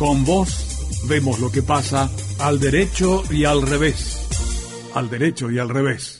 Con vos vemos lo que pasa al derecho y al revés. Al derecho y al revés.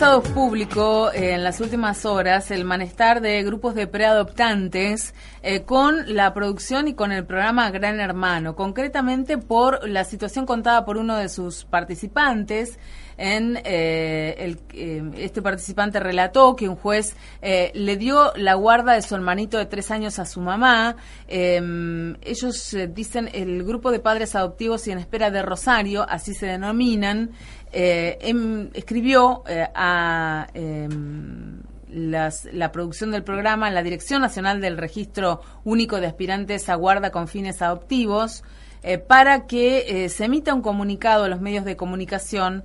Estado público eh, en las últimas horas el malestar de grupos de preadoptantes eh, con la producción y con el programa Gran Hermano, concretamente por la situación contada por uno de sus participantes. En eh, el, este participante relató que un juez le dio la guarda de su hermanito de tres años a su mamá. Em, ellos dicen el grupo de padres adoptivos y en espera de Rosario, así se denominan eh, em, escribió eh, a em, la producción del programa la Dirección Nacional del Registro Único de Aspirantes a Guarda con fines adoptivos eh, para que se emita un comunicado a los medios de comunicación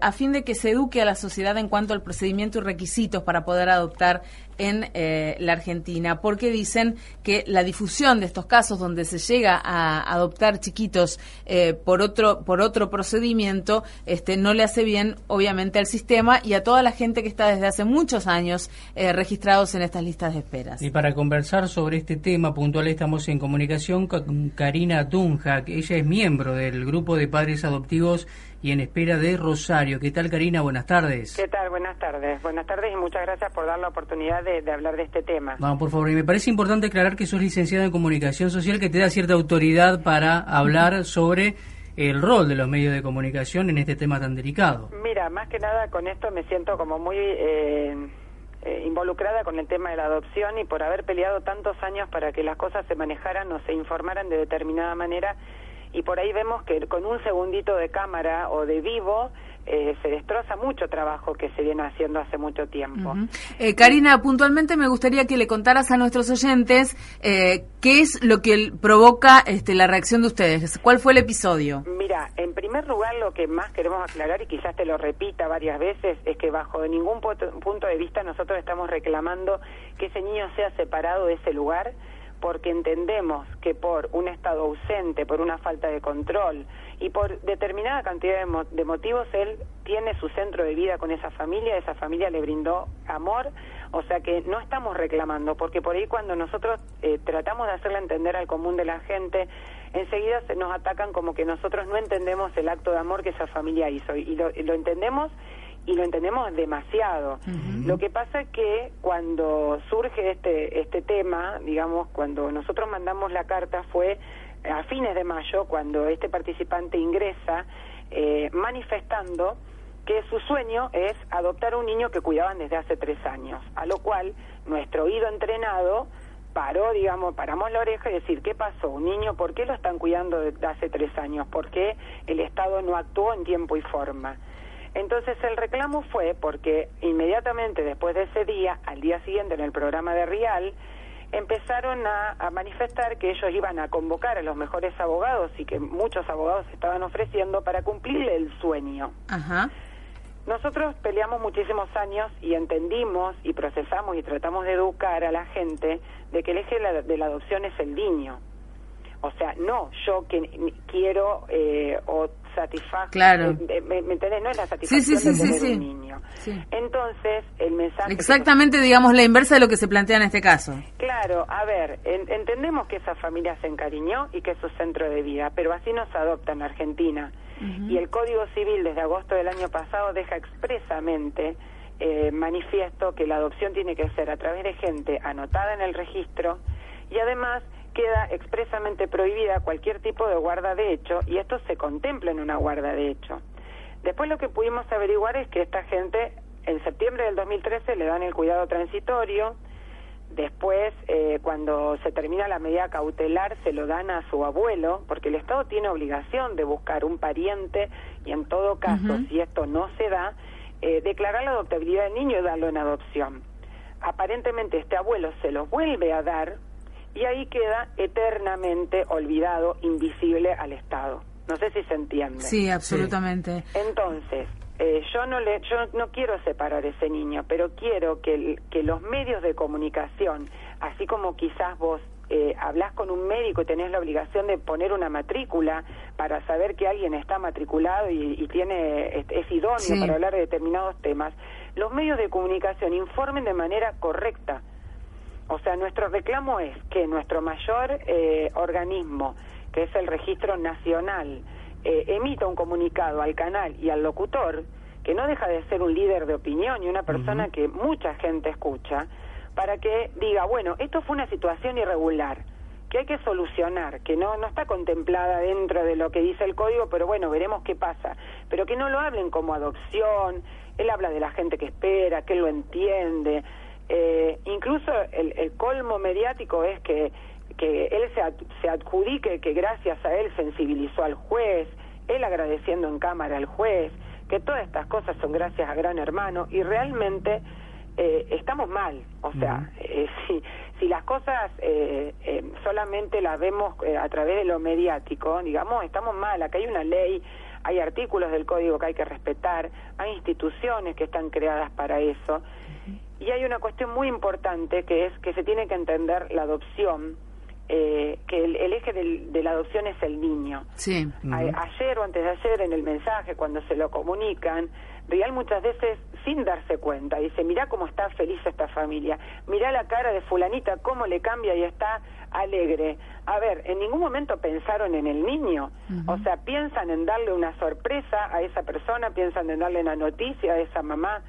a fin de que se eduque a la sociedad en cuanto al procedimiento y requisitos para poder adoptar en eh, la Argentina, porque dicen que la difusión de estos casos donde se llega a adoptar chiquitos eh, por otro por otro procedimiento, este no le hace bien, obviamente, al sistema y a toda la gente que está desde hace muchos años eh, registrados en estas listas de esperas. Y para conversar sobre este tema puntual estamos en comunicación con Karina Tunja, que ella es miembro del grupo de padres adoptivos y en espera de Rosario. ¿Qué tal, Karina? Buenas tardes. ¿Qué tal? Buenas tardes. Buenas tardes y muchas gracias por dar la oportunidad de, hablar de este tema. Vamos, por favor. Y me parece importante aclarar que sos licenciada en comunicación social, que te da cierta autoridad para hablar sobre el rol de los medios de comunicación en este tema tan delicado. Mira, más que nada con esto me siento como muy eh, eh, involucrada con el tema de la adopción y por haber peleado tantos años para que las cosas se manejaran o se informaran de determinada manera y por ahí vemos que con un segundito de cámara o de vivo eh, se destroza mucho trabajo que se viene haciendo hace mucho tiempo. eh, Karina, puntualmente me gustaría que le contaras a nuestros oyentes eh, qué es lo que provoca este, la reacción de ustedes. ¿Cuál fue el episodio? Mira, en primer lugar lo que más queremos aclarar y quizás te lo repita varias veces es que bajo ningún punto de vista nosotros estamos reclamando que ese niño sea separado de ese lugar porque entendemos que por un estado ausente, por una falta de control y por determinada cantidad de, motivos, él tiene su centro de vida con esa familia, esa familia le brindó amor, o sea que no estamos reclamando, porque por ahí cuando nosotros eh, tratamos de hacerle entender al común de la gente, enseguida se nos atacan como que nosotros no entendemos el acto de amor que esa familia hizo, y lo entendemos y lo entendemos demasiado. Lo que pasa es que cuando surge este, este tema, digamos, cuando nosotros mandamos la carta fue a fines de mayo, cuando este participante ingresa eh, manifestando que su sueño es adoptar un niño que cuidaban desde hace tres años, a lo cual nuestro oído entrenado paró, digamos, paramos la oreja y decir, ¿qué pasó? Un niño, ¿por qué lo están cuidando desde hace tres años? ¿Por qué el Estado no actuó en tiempo y forma? Entonces el reclamo fue porque inmediatamente después de ese día, al día siguiente en el programa de Rial, empezaron a, manifestar que ellos iban a convocar a los mejores abogados y que muchos abogados estaban ofreciendo para cumplir el sueño. Nosotros peleamos muchísimos años y entendimos y procesamos y tratamos de educar a la gente de que el eje de la, adopción es el niño. O sea, no yo que quiero eh, o satisfacción. Claro. Eh, ¿Me, entendés? No es la satisfacción sí, sí, sí, un niño. Entonces, el mensaje... Exactamente, digamos, la inversa de lo que se plantea en este caso. Claro, a ver, entendemos que esa familia se encariñó y que es su centro de vida, pero así nos adopta en Argentina. Y el Código Civil desde agosto del año pasado deja expresamente eh, manifiesto que la adopción tiene que ser a través de gente anotada en el registro y además queda expresamente prohibida cualquier tipo de guarda de hecho y esto se contempla en una guarda de hecho. Después lo que pudimos averiguar es que esta gente en septiembre del 2013 le dan el cuidado transitorio, Después, eh, cuando se termina la medida cautelar, se lo dan a su abuelo, porque el Estado tiene obligación de buscar un pariente y en todo caso, si esto no se da, eh, declarar la adoptabilidad del niño y darlo en adopción. Aparentemente este abuelo se lo vuelve a dar y ahí queda eternamente olvidado, invisible al Estado. No sé si se entiende. Sí, absolutamente. Entonces, eh, yo no le, yo no quiero separar ese niño, pero quiero que, que los medios de comunicación, así como quizás vos eh, hablas con un médico y tenés la obligación de poner una matrícula para saber que alguien está matriculado y, tiene es, idóneo para hablar de determinados temas, los medios de comunicación informen de manera correcta. O sea, nuestro reclamo es que nuestro mayor eh, organismo, que es el Registro Nacional, eh, emita un comunicado al canal y al locutor, que no deja de ser un líder de opinión y una persona que mucha gente escucha, para que diga, bueno, esto fue una situación irregular, que hay que solucionar, que no, no está contemplada dentro de lo que dice el código, pero bueno, veremos qué pasa. Pero que no lo hablen como adopción, él habla de la gente que espera, que él lo entiende. Eh, incluso el, el colmo mediático es que que él se, se adjudique que gracias a él sensibilizó al juez, él agradeciendo en cámara al juez, que todas estas cosas son gracias a Gran Hermano y realmente eh, estamos mal. O sea, eh, si, si las cosas eh, solamente las vemos a través de lo mediático, digamos, estamos mal. Acá hay una ley, hay artículos del código que hay que respetar, hay instituciones que están creadas para eso. Y hay una cuestión muy importante que es que se tiene que entender la adopción eh, que el, eje de la adopción es el niño. Sí. ayer o antes de ayer en el mensaje, cuando se lo comunican, Real muchas veces sin darse cuenta, dice, mira cómo está feliz esta familia, mira la cara de fulanita, cómo le cambia y está alegre. A ver, en ningún momento pensaron en el niño, o sea, piensan en darle una sorpresa a esa persona, piensan en darle una noticia a esa mamá,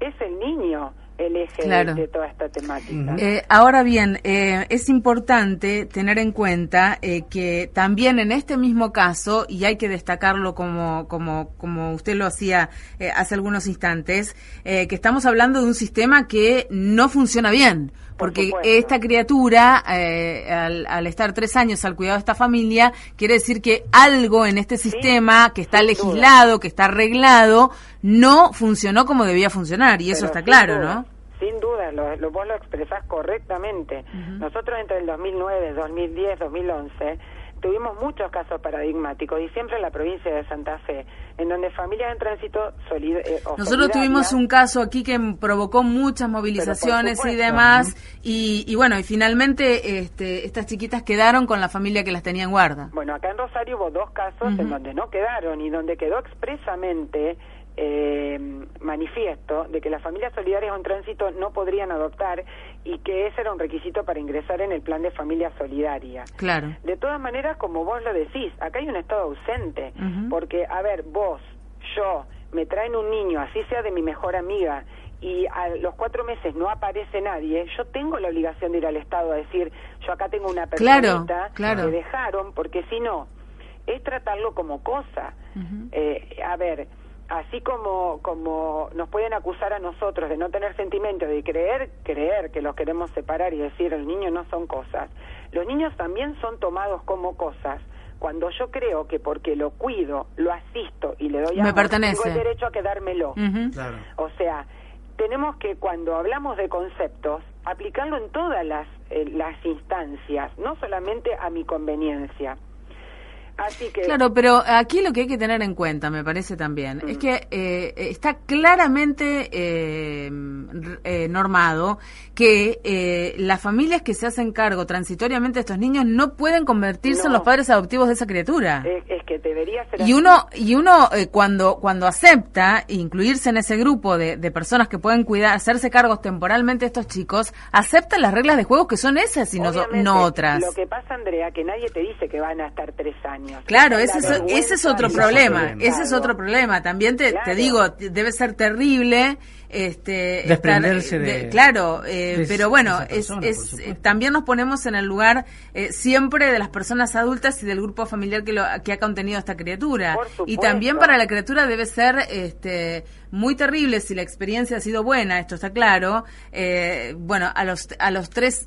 es el niño el eje de, toda esta temática. Eh, ahora bien, eh, es importante tener en cuenta eh, que también en este mismo caso, y hay que destacarlo como, como, como usted lo hacía hace algunos instantes, que estamos hablando de un sistema que no funciona bien porque esta criatura, al, estar tres años al cuidado de esta familia, quiere decir que algo en este sistema que está legislado, que está arreglado, no funcionó como debía funcionar, y eso está claro, ¿no? sin duda, lo, lo, vos lo expresás correctamente. Nosotros entre el 2009, 2010, 2011 tuvimos muchos casos paradigmáticos y siempre en la provincia de Santa Fe, en donde familias en tránsito eh, Nosotros tuvimos un caso aquí que provocó muchas movilizaciones y demás, y, bueno, y finalmente este, estas chiquitas quedaron con la familia que las tenía en guarda. Bueno, acá en Rosario hubo dos casos en donde no quedaron y donde quedó expresamente eh, manifiesto de que las familias solidarias en tránsito no podrían adoptar y que ese era un requisito para ingresar en el plan de familia solidaria. Claro. De todas maneras, como vos lo decís, acá hay un estado ausente, porque, a ver, vos, yo, me traen un niño, así sea de mi mejor amiga, y a los cuatro meses no aparece nadie, yo tengo la obligación de ir al Estado a decir, yo acá tengo una persona claro, que dejaron, porque si no, es tratarlo como cosa. eh, a ver, así como, como nos pueden acusar a nosotros de no tener sentimiento, de creer, creer que los queremos separar y decir el niño no son cosas, los niños también son tomados como cosas. Cuando yo creo que porque lo cuido, lo asisto y le doy amor, tengo el derecho a quedármelo. O sea, tenemos que cuando hablamos de conceptos, aplicarlo en todas las, eh, las instancias, no solamente a mi conveniencia. Claro, pero aquí lo que hay que tener en cuenta, me parece también, es que eh, está claramente eh, eh, normado que las familias que se hacen cargo transitoriamente de estos niños no pueden convertirse en los padres adoptivos de esa criatura. Es, que debería ser. Y uno y uno cuando cuando acepta incluirse en ese grupo de, personas que pueden cuidar, hacerse cargos temporalmente de estos chicos, acepta las reglas de juego que son esas y no, no otras. Lo que pasa, Andrea, que nadie te dice que van a estar tres años. Claro, ese es, ese es otro problema, ese es otro problema. También te, te digo, debe ser terrible este desprenderse de, claro eh, pero bueno es, es también nos ponemos en el lugar eh, siempre de las personas adultas y del grupo familiar que lo que ha tenido esta criatura. Y también para la criatura debe ser este, muy terrible si la experiencia ha sido buena, esto está claro. Eh, bueno, a los, a los tres,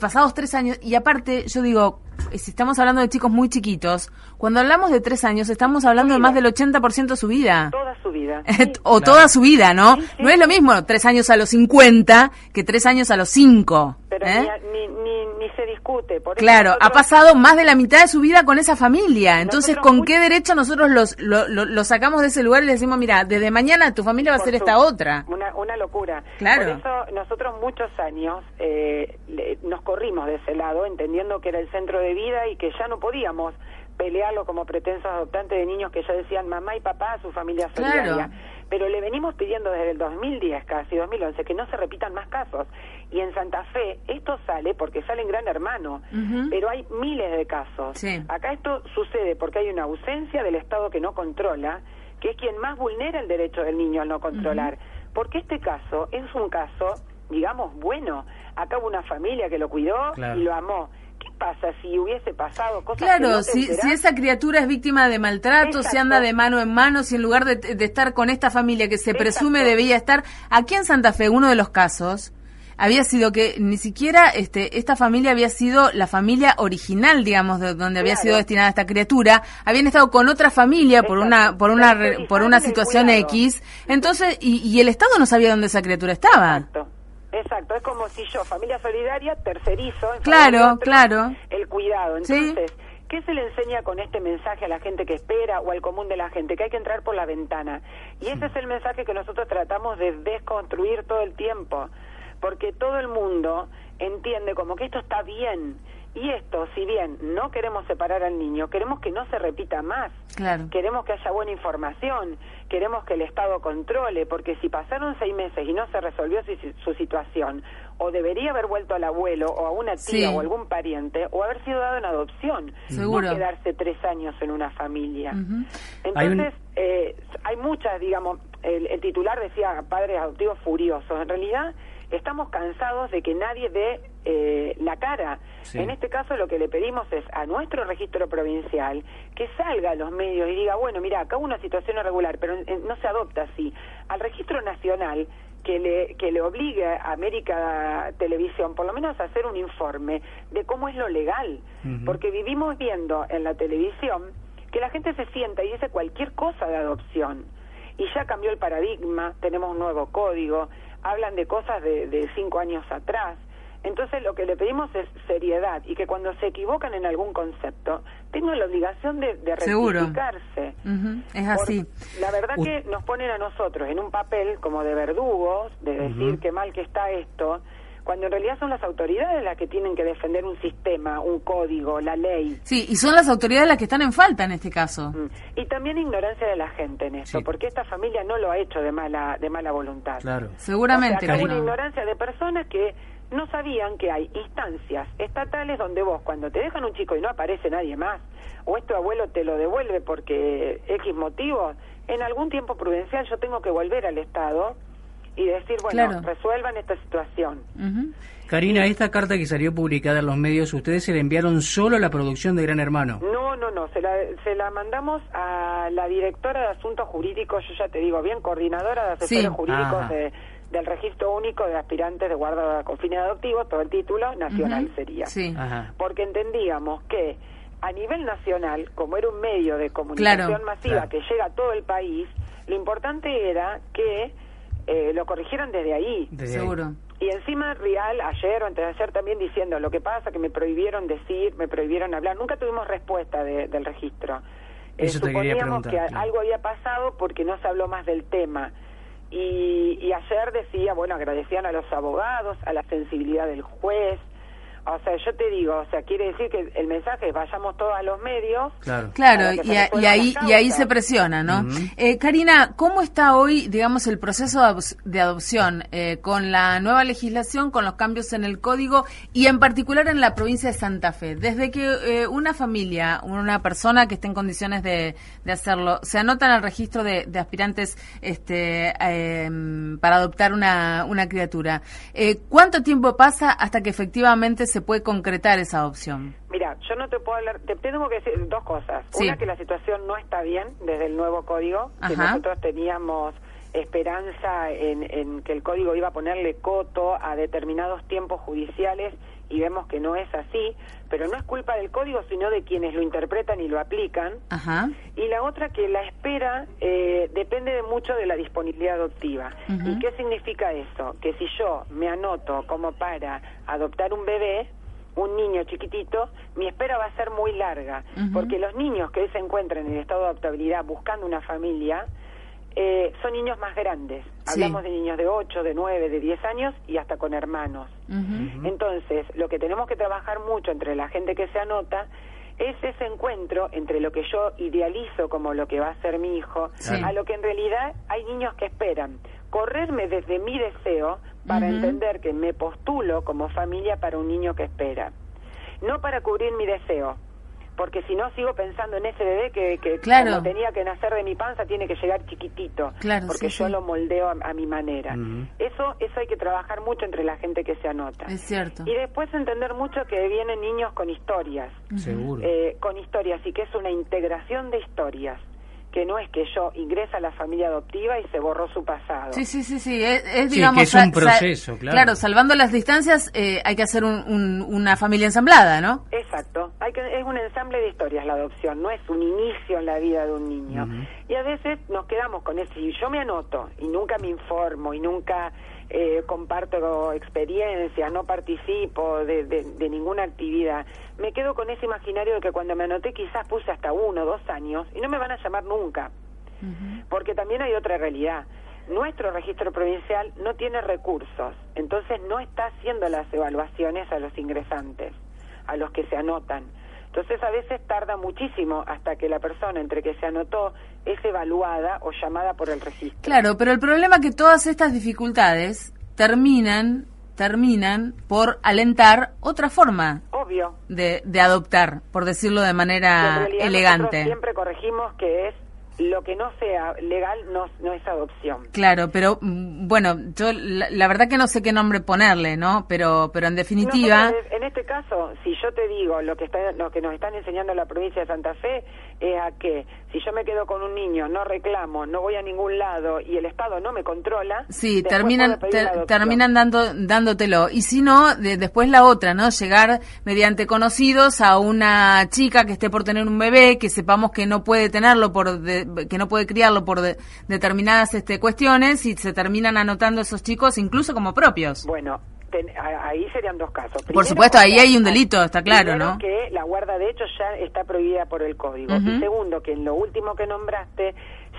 pasados tres años, y aparte, yo digo, si estamos hablando de chicos muy chiquitos, cuando hablamos de tres años, estamos hablando de más del 80% de su vida. Toda su vida. Sí. o toda su vida, ¿no? Sí, sí. No es lo mismo tres años a los 50 que tres años a los 5. Pero ¿eh? ni, ni, discute. Por eso Claro, ha pasado más de la mitad de su vida con esa familia. Entonces, Nosotros ¿con muy- qué derecho nosotros los, lo, lo- lo sacamos de ese lugar y le decimos, mira, desde mañana tu familia va a ser esta otra? Una, una locura. Claro. Por eso nosotros muchos años eh, le- nos corrimos de ese lado, entendiendo que era el centro de vida y que ya no podíamos pelearlo como pretensos adoptantes de niños que ya decían mamá y papá a su familia Claro. solidaria. Pero le venimos pidiendo desde el 2010, casi 2011, que no se repitan más casos. Y en Santa Fe esto sale porque sale en Gran Hermano, pero hay miles de casos. Sí. Acá esto sucede porque hay una ausencia del Estado que no controla, que es quien más vulnera el derecho del niño al no controlar. Porque este caso es un caso, digamos, bueno. Acá hubo una familia que lo cuidó Claro. y lo amó. ¿Qué pasa si hubiese pasado cosas que Claro, no si, si esa criatura es víctima de maltrato, si anda de mano en mano, si en lugar de, de estar con esta familia que se Exacto. presume debía estar, aquí en Santa Fe, uno de los casos, había sido que ni siquiera este, esta familia había sido la familia original, digamos, de donde había Claro. sido destinada esta criatura, habían estado con otra familia por Exacto. una por una por una situación. X, entonces y, y el Estado no sabía dónde esa criatura estaba. Exacto. Exacto, es como si yo, familia solidaria, tercerizo en Claro, claro. el cuidado. Sí. Entonces, ¿qué se le enseña con este mensaje a la gente que espera o al común de la gente? Que hay que entrar por la ventana. Y ese es el mensaje que nosotros tratamos de desconstruir todo el tiempo, porque todo el mundo entiende como que esto está bien. Y esto, si bien no queremos separar al niño, queremos que no se repita más. Claro. Queremos que haya buena información, queremos que el Estado controle, porque si pasaron seis meses y no se resolvió su, su situación, o debería haber vuelto al abuelo o a una tía Sí. o algún pariente, o haber sido dado en adopción, Seguro. no quedarse tres años en una familia. Ujú. Hay un- Entonces, eh, hay muchas, digamos, el, el titular decía padres adoptivos furiosos. En realidad, estamos cansados de que nadie dé eh, la cara. Sí. En este caso, lo que le pedimos es a nuestro registro provincial que salga a los medios y diga, bueno, mira, acá hubo una situación irregular, pero eh, no se adopta así. Al registro nacional que le, que le obligue a América Televisión por lo menos a hacer un informe de cómo es lo legal, porque vivimos viendo en la televisión que la gente se sienta y dice cualquier cosa de adopción. Y ya cambió el paradigma, tenemos un nuevo código, hablan de cosas de, de cinco años atrás. Entonces lo que le pedimos es seriedad y que cuando se equivocan en algún concepto tengan la obligación de, de rectificarse. Ujú, Es Por- así. la verdad que nos ponen a nosotros en un papel como de verdugos, de decir Ujú. qué mal que está esto, cuando en realidad son las autoridades las que tienen que defender un sistema, un código, la ley. Sí, y son las autoridades las que están en falta en este caso. Mm. Y también ignorancia de la gente en esto, Sí. porque esta familia no lo ha hecho de mala de mala voluntad. Claro. Seguramente. O sea, que una no. ignorancia de personas que no sabían que hay instancias estatales donde vos, cuando te dejan un chico y no aparece nadie más, o es tu abuelo te lo devuelve porque X motivo, en algún tiempo prudencial yo tengo que volver al Estado y decir, bueno, Claro. resuelvan esta situación. Karina, esta carta que salió publicada en los medios, ustedes se la enviaron solo a la producción de Gran Hermano. No, no, no, se la, se la mandamos a la directora de Asuntos Jurídicos, yo ya te digo, bien coordinadora de asesores Sí. jurídicos de- del Registro Único de Aspirantes de Guarda con fines adoptivos, todo el título nacional sería. Sí. Ajá. Porque entendíamos que a nivel nacional, como era un medio de comunicación Claro. masiva Claro. que llega a todo el país, lo importante era que eh, lo corrigieran desde ahí. Desde ahí. Seguro. Y encima Real, ayer o antes de ayer también diciendo lo que pasa, que me prohibieron decir, me prohibieron hablar. Nunca tuvimos respuesta de- del registro. Eh, Eso te quería suponíamos preguntar, que claro. algo había pasado porque no se habló más del tema. Y, y ayer decía, bueno, agradecían a los abogados, a la sensibilidad del juez. O sea, yo te digo, o sea, quiere decir que el mensaje es vayamos todos a los medios. Claro. Claro, y, a- y ahí, y ahí se presiona, ¿no? Eh, Karina, ¿cómo está hoy, digamos, el proceso de, adop- de adopción eh, con la nueva legislación, con los cambios en el código y en particular en la provincia de Santa Fe? Desde que eh, una familia, una persona que esté en condiciones de, de hacerlo, se anota en el registro de, de aspirantes este, eh, para adoptar una, una criatura, eh, ¿cuánto tiempo pasa hasta que efectivamente se puede concretar esa adopción? Mira, yo no te puedo hablar, te tengo que decir dos cosas. Sí. Una, que la situación no está bien desde el nuevo código, que nosotros teníamos esperanza en, en que el código iba a ponerle coto a determinados tiempos judiciales y vemos que no es así, pero no es culpa del código, sino de quienes lo interpretan y lo aplican. Ajá. Y la otra que la espera eh, depende de mucho de la disponibilidad adoptiva. ¿Y qué significa eso? Que si yo me anoto como para adoptar un bebé, un niño chiquitito, mi espera va a ser muy larga, porque los niños que hoy se encuentran en estado de adoptabilidad buscando una familia, eh, son niños más grandes. Sí. Hablamos de niños de 8, de 9, de 10 años y hasta con hermanos. Entonces, lo que tenemos que trabajar mucho entre la gente que se anota es ese encuentro entre lo que yo idealizo como lo que va a ser mi hijo, Sí. a lo que en realidad hay niños que esperan. Correrme desde mi deseo para entender que me postulo como familia para un niño que espera. No para cubrir mi deseo, porque si no sigo pensando en ese bebé que, que Claro. como tenía que nacer de mi panza tiene que llegar chiquitito, Claro, porque sí, yo sí. lo moldeo a, a mi manera. Eso eso hay que trabajar mucho entre la gente que se anota. Es cierto. Y después entender mucho que vienen niños con historias, Seguro. eh, con historias y que es una integración de historias, que no es que yo ingresa a la familia adoptiva y se borró su pasado. Sí, sí, sí, sí. Es, es, Sí, digamos, que es un proceso, claro. salvando las distancias, eh, hay que hacer un- un- una familia ensamblada, ¿no? Exacto, Hay que, es un ensamble de historias la adopción, no es un inicio en la vida de un niño. Y a veces nos quedamos con eso, y yo me anoto y nunca me informo y nunca eh, comparto experiencias, no participo de, de- de ninguna actividad. Me quedo con ese imaginario de que cuando me anoté quizás puse hasta uno o dos años y no me van a llamar nunca. Porque también hay otra realidad. Nuestro registro provincial no tiene recursos, entonces no está haciendo las evaluaciones a los ingresantes, a los que se anotan. Entonces a veces tarda muchísimo hasta que la persona entre que se anotó es evaluada o llamada por el registro. Claro, pero el problema es que todas estas dificultades terminan, terminan por alentar otra forma Obvio. de, de adoptar, por decirlo de manera elegante. siempre corregimos que es lo que no sea legal no, no es adopción. Claro, pero mm, bueno, yo la, la verdad que no sé qué nombre ponerle, ¿no? Pero, pero en definitiva, en este caso, si yo te digo lo que está, lo que nos están enseñando en la provincia de Santa Fe es a que si yo me quedo con un niño, no reclamo, no voy a ningún lado y el Estado no me controla, sí, terminan, ter- terminan dando, dándotelo. Y si no, de- después la otra, ¿no? Llegar mediante conocidos a una chica que esté por tener un bebé, que sepamos que no puede tenerlo por, de- que no puede criarlo por de- determinadas este, cuestiones y se terminan anotando esos chicos incluso como propios. Bueno, ten- a- ahí serían dos casos. Por supuesto, ahí hay un delito, está claro, primero ¿no? que la guarda de hechos ya está prohibida por el código. Y segundo, que en lo último que nombraste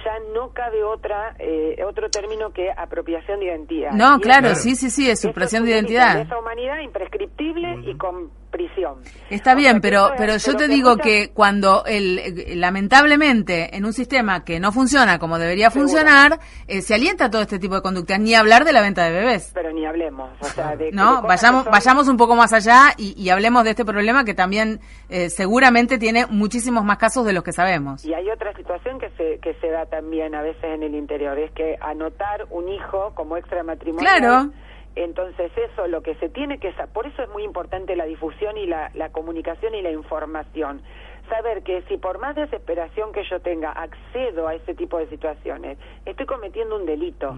ya no cabe otra eh, otro término que apropiación de identidad. No, claro, sí, sí, sí, es supresión de identidad. lesa humanidad imprescriptible y con prisión. Está O bien, pero pero yo pero te digo muchas- que cuando el eh, lamentablemente en un sistema que no funciona como debería Seguro. funcionar, eh, se alienta todo este tipo de conductas, ni hablar de la venta de bebés. Pero ni hablemos, o sea, de, No, vayamos son- vayamos un poco más allá y, y hablemos de este problema que también eh, seguramente tiene muchísimos más casos de los que sabemos. Y hay otra situación que se, que se da también a veces en el interior, es que anotar un hijo como extramatrimonial. Claro. Entonces eso, lo que se tiene que... sa- Por eso es muy importante la difusión y la, la comunicación y la información. Saber que si por más desesperación que yo tenga accedo a ese tipo de situaciones, estoy cometiendo un delito.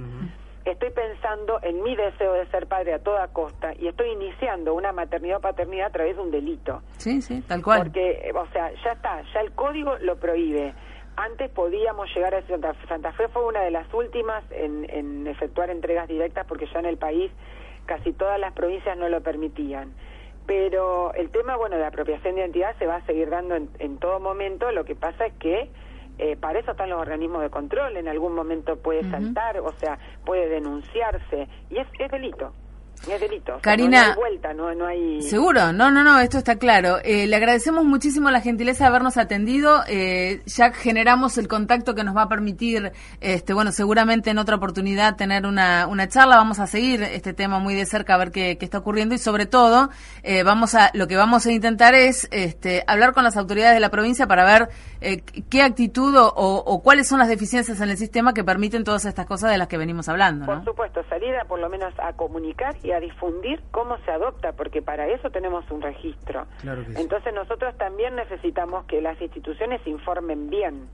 Estoy pensando en mi deseo de ser padre a toda costa y estoy iniciando una maternidad o paternidad a través de un delito. Sí, sí, tal cual. Porque, o sea, ya está, ya el código lo prohíbe. Antes podíamos llegar a Santa Fe. Santa Fe fue una de las últimas en, en efectuar entregas directas porque ya en el país casi todas las provincias no lo permitían. Pero el tema, bueno, de apropiación de identidad se va a seguir dando en, en todo momento. Lo que pasa es que eh, para eso están los organismos de control. En algún momento puede saltar, o sea, puede denunciarse. Y es, es delito. Es delito. O sea, Karina, no, no hay vuelta, no, no hay... Seguro, no, no, no, esto está claro. Eh, le agradecemos muchísimo la gentileza de habernos atendido. Eh, ya generamos el contacto que nos va a permitir, este, bueno, seguramente en otra oportunidad tener una, una charla. Vamos a seguir este tema muy de cerca a ver qué, qué está ocurriendo y sobre todo, eh, vamos a, lo que vamos a intentar es, este, hablar con las autoridades de la provincia para ver eh, qué actitud o, o cuáles son las deficiencias en el sistema que permiten todas estas cosas de las que venimos hablando, Por supuesto, salir a por lo menos a comunicar y a difundir cómo se adopta, porque para eso tenemos un registro. Entonces nosotros también necesitamos que las instituciones informen bien.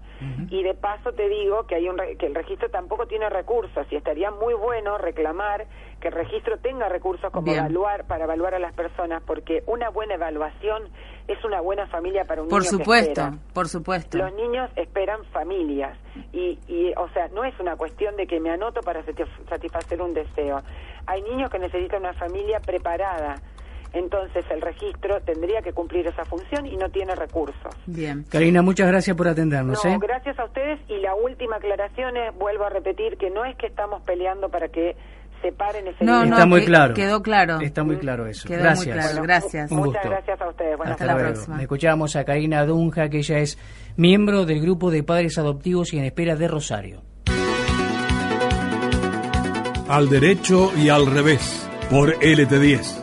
Y de paso te digo que hay un que el registro tampoco tiene recursos y estaría muy bueno reclamar que el registro tenga recursos como evaluar para evaluar a las personas, porque una buena evaluación es una buena familia para un por niño. Supuesto, por supuesto. Los niños esperan familias y, y, o sea, no es una cuestión de que me anoto para satisfacer un deseo. Hay niños que necesitan una familia preparada. Entonces el registro tendría que cumplir esa función y no tiene recursos. Bien. Karina, muchas gracias por atendernos. No, ¿eh? Gracias a ustedes y la última aclaración es, vuelvo a repetir, que no es que estamos peleando para que separen ese no, no, Está muy claro. Quedó claro. Está muy claro eso. Quedó gracias. Muy claro. gracias. muchas gracias a ustedes. Hasta la próxima. Escuchamos a Karina Dunja, que ella es miembro del grupo de padres adoptivos y en espera de Rosario. Al derecho y al revés, por LT10.